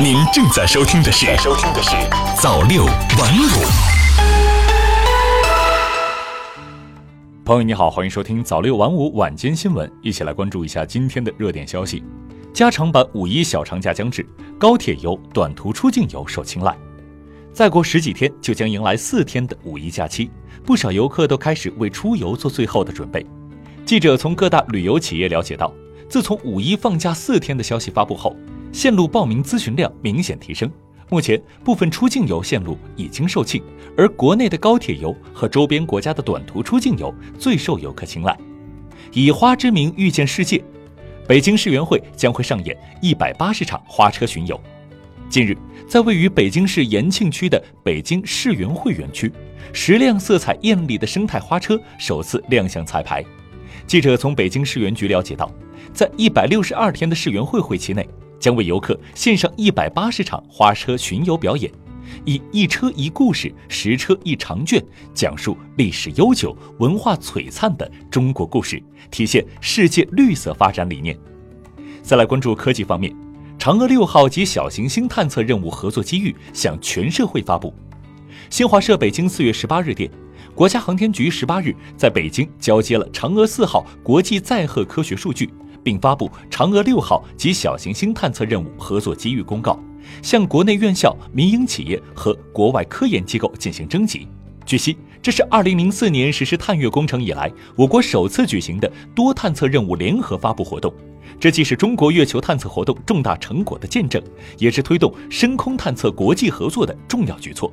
您正在收听的是《收听的是早六晚五》。朋友你好，欢迎收听早六晚五晚间新闻，一起来关注一下今天的热点消息。加长版五一小长假将至，高铁游、短途出境游受青睐。再过十几天就将迎来四天的五一假期，不少游客都开始为出游做最后的准备。记者从各大旅游企业了解到，自从五一放假四天的消息发布后，线路报名咨询量明显提升。目前，部分出境游线路已经售罄，而国内的高铁游和周边国家的短途出境游最受游客青睐。以花之名遇见世界，北京世园会将会上演一百八十场花车巡游。近日，在位于北京市延庆区的北京世园会园区，十辆色彩艳丽的生态花车首次亮相彩排。记者从北京世园局了解到，在一百六十二天的世园会会期内。将为游客献上一百八十场花车巡游表演，以一车一故事，十车一长卷，讲述历史悠久、文化璀璨的中国故事，体现世界绿色发展理念。再来关注科技方面，嫦娥六号及小行星探测任务合作机遇向全社会发布。新华社北京四月十八日电，国家航天局十八日在北京交接了嫦娥四号国际载荷科学数据。并发布嫦娥六号及小行星探测任务合作机遇公告，向国内院校、民营企业和国外科研机构进行征集。据悉，这是二零零四年实施探月工程以来，我国首次举行的多探测任务联合发布活动。这既是中国月球探测活动重大成果的见证，也是推动深空探测国际合作的重要举措。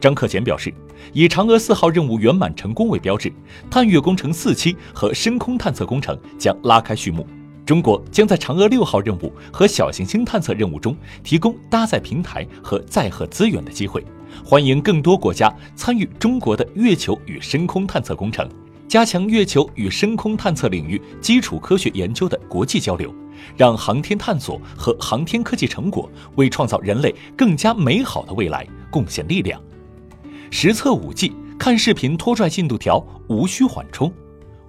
张克俭表示，以嫦娥四号任务圆满成功为标志，探月工程四期和深空探测工程将拉开序幕。中国将在嫦娥六号任务和小行星探测任务中提供搭载平台和载荷资源的机会，欢迎更多国家参与中国的月球与深空探测工程，加强月球与深空探测领域基础科学研究的国际交流，让航天探索和航天科技成果为创造人类更加美好的未来贡献力量。实测五 G，看视频拖拽进度条，无需缓冲。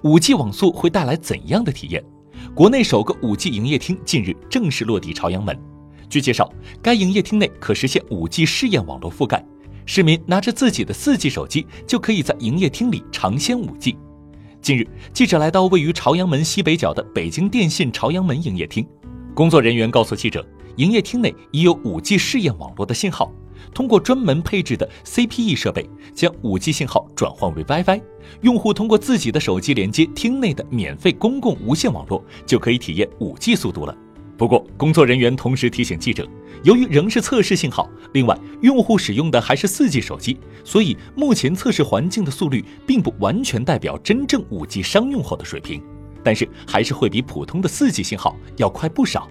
五 G 网速会带来怎样的体验？国内首个 5G 营业厅近日正式落地朝阳门。据介绍，该营业厅内可实现 5G 试验网络覆盖，市民拿着自己的 4G 手机就可以在营业厅里尝鲜 5G。近日，记者来到位于朝阳门西北角的北京电信朝阳门营业厅，工作人员告诉记者，营业厅内已有 5G 试验网络的信号。通过专门配置的 CPE 设备，将 5G 信号转换为 WiFi，用户通过自己的手机连接厅内的免费公共无线网络，就可以体验 5G 速度了。不过，工作人员同时提醒记者，由于仍是测试信号，另外用户使用的还是 4G 手机，所以目前测试环境的速率并不完全代表真正 5G 商用后的水平，但是还是会比普通的 4G 信号要快不少。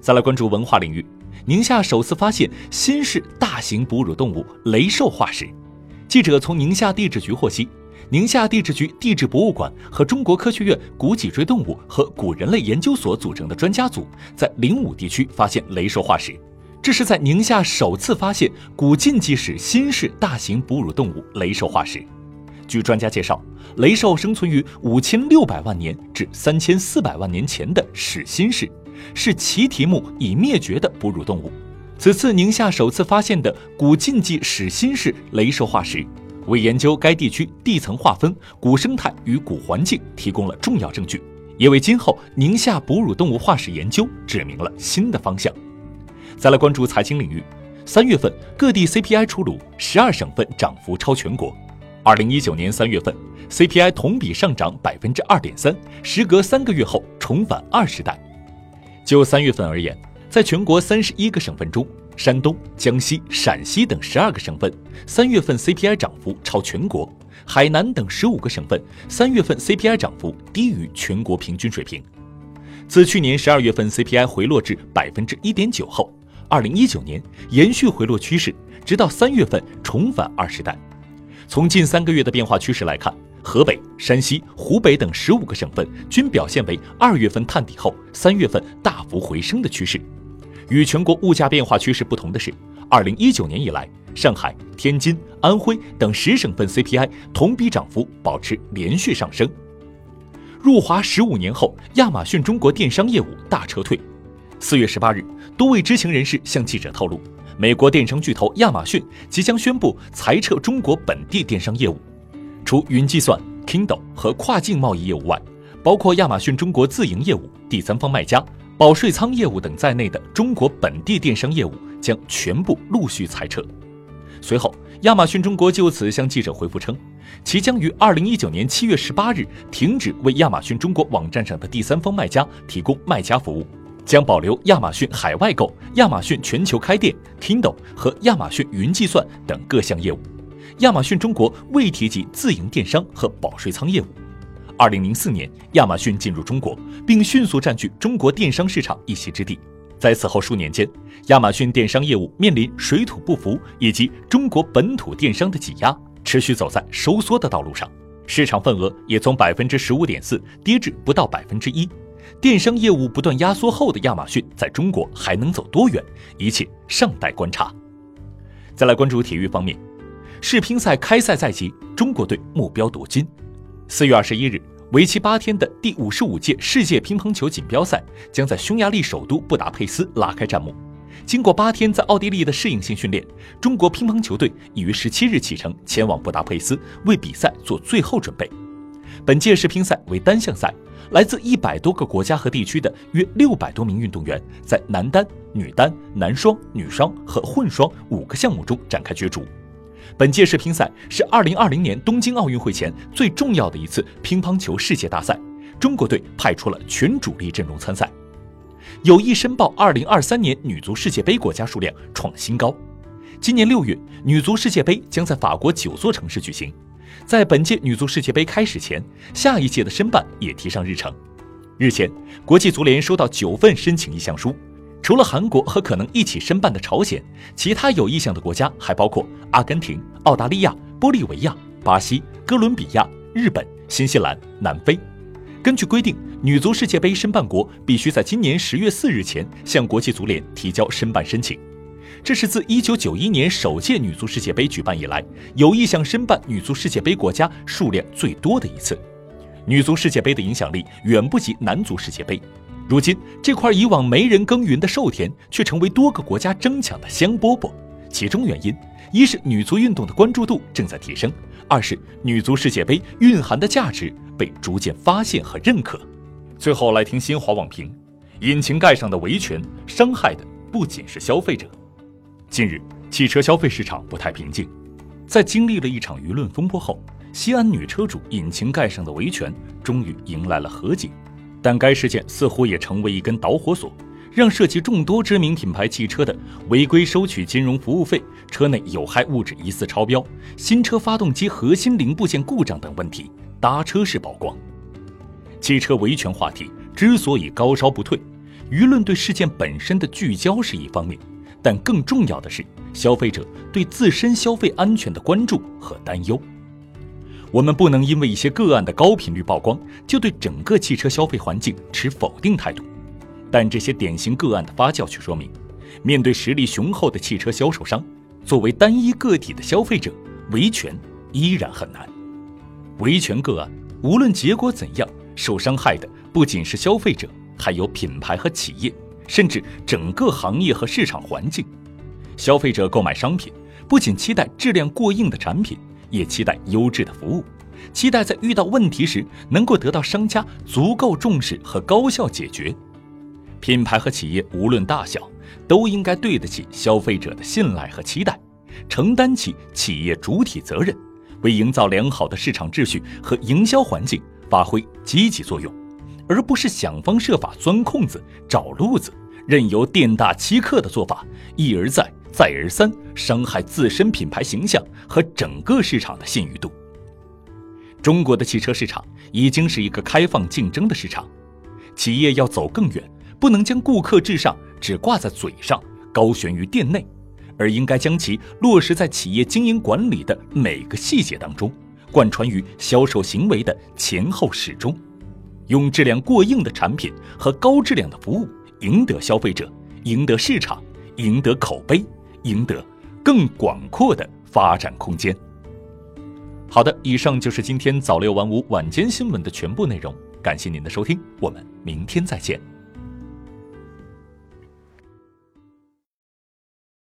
再来关注文化领域。宁夏首次发现新式大型哺乳动物雷兽化石。记者从宁夏地质局获悉，宁夏地质局地质博物馆和中国科学院古脊椎动物和古人类研究所组成的专家组在灵武地区发现雷兽化石，这是在宁夏首次发现古近纪史新式大型哺乳动物雷兽化石。据专家介绍，雷兽生存于五千六百万年至三千四百万年前的始新世。是奇蹄目已灭绝的哺乳动物。此次宁夏首次发现的古晋纪始新世雷兽化石，为研究该地区地层划分、古生态与古环境提供了重要证据，也为今后宁夏哺乳动物化石研究指明了新的方向。再来关注财经领域，三月份各地 CPI 出炉，十二省份涨幅超全国。二零一九年三月份 CPI 同比上涨百分之二点三，时隔三个月后重返二十代。就三月份而言，在全国三十一个省份中，山东、江西、陕西等十二个省份三月份 CPI 涨幅超全国；海南等十五个省份三月份 CPI 涨幅低于全国平均水平。自去年十二月份 CPI 回落至百分之一点九后，二零一九年延续回落趋势，直到三月份重返二十代。从近三个月的变化趋势来看。河北、山西、湖北等十五个省份均表现为二月份探底后三月份大幅回升的趋势。与全国物价变化趋势不同的是，二零一九年以来，上海、天津、安徽等十省份 CPI 同比涨幅保持连续上升。入华十五年后，亚马逊中国电商业务大撤退。四月十八日，多位知情人士向记者透露，美国电商巨头亚马逊即将宣布裁撤中国本地电商业务，除云计算、Kindle 和跨境贸易业务外，包括亚马逊中国自营业务、第三方卖家、保税仓业务等在内的中国本地电商业务将全部陆续裁撤。随后，亚马逊中国就此向记者回复称，其将于二零一九年七月十八日停止为亚马逊中国网站上的第三方卖家提供卖家服务，将保留亚马逊海外购、亚马逊全球开店、Kindle 和亚马逊云计算等各项业务。亚马逊中国未提及自营电商和保税仓业务。二零零四年，亚马逊进入中国，并迅速占据中国电商市场一席之地。在此后数年间，亚马逊电商业务面临水土不服以及中国本土电商的挤压，持续走在收缩的道路上，市场份额也从百分之十五点四跌至不到百分之一。电商业务不断压缩后的亚马逊，在中国还能走多远？一切尚待观察。再来关注体育方面，世乒赛开赛在即，中国队目标夺金。四月二十一日。为期八天的第五十五届世界乒乓球锦标赛将在匈牙利首都布达佩斯拉开战幕。经过八天在奥地利的适应性训练，中国乒乓球队已于十七日启程前往布达佩斯为比赛做最后准备。本届世乒赛为单项赛，来自一百多个国家和地区的约六百多名运动员在男单、女单、男双、女双和混双五个项目中展开角逐。本届世乒赛是2020年东京奥运会前最重要的一次乒乓球世界大赛，中国队派出了全主力阵容参赛。有意申报2023年女足世界杯国家数量创新高。今年六月，女足世界杯将在法国九座城市举行。在本届女足世界杯开始前，下一届的申办也提上日程。日前，国际足联收到九份申请意向书。除了韩国和可能一起申办的朝鲜，其他有意向的国家还包括阿根廷、澳大利亚、玻利维亚、巴西、哥伦比亚、日本、新西兰、南非。根据规定，女足世界杯申办国必须在今年十月四日前向国际足联提交申办申请。这是自一九九一年首届女足世界杯举办以来，有意向申办女足世界杯国家数量最多的一次。女足世界杯的影响力远不及男足世界杯。如今，这块以往没人耕耘的寿田，却成为多个国家争抢的香饽饽。其中原因，一是女足运动的关注度正在提升，二是女足世界杯蕴含的价值被逐渐发现和认可。最后来听新华网评：引擎盖上的维权，伤害的不仅是消费者。近日，汽车消费市场不太平静，在经历了一场舆论风波后，西安女车主引擎盖上的维权终于迎来了和解。但该事件似乎也成为一根导火索，让涉及众多知名品牌汽车的违规收取金融服务费、车内有害物质疑似超标、新车发动机核心零部件故障等问题搭车式曝光。汽车维权话题之所以高烧不退，舆论对事件本身的聚焦是一方面，但更重要的是消费者对自身消费安全的关注和担忧。我们不能因为一些个案的高频率曝光，就对整个汽车消费环境持否定态度。但这些典型个案的发酵却说明，面对实力雄厚的汽车销售商，作为单一个体的消费者，维权依然很难。维权个案无论结果怎样，受伤害的不仅是消费者，还有品牌和企业，甚至整个行业和市场环境。消费者购买商品，不仅期待质量过硬的产品。也期待优质的服务，期待在遇到问题时能够得到商家足够重视和高效解决。品牌和企业无论大小，都应该对得起消费者的信赖和期待，承担起企业主体责任，为营造良好的市场秩序和营销环境发挥积极作用，而不是想方设法钻空子、找路子，任由店大欺客的做法一而再。再而三伤害自身品牌形象和整个市场的信誉度。中国的汽车市场已经是一个开放竞争的市场，企业要走更远，不能将顾客至上只挂在嘴上，高悬于店内，而应该将其落实在企业经营管理的每个细节当中，贯穿于销售行为的前后始终，用质量过硬的产品和高质量的服务赢得消费者，赢得市场，赢得口碑。赢得更广阔的发展空间。好的，以上就是今天早六晚五晚间新闻的全部内容，感谢您的收听，我们明天再见。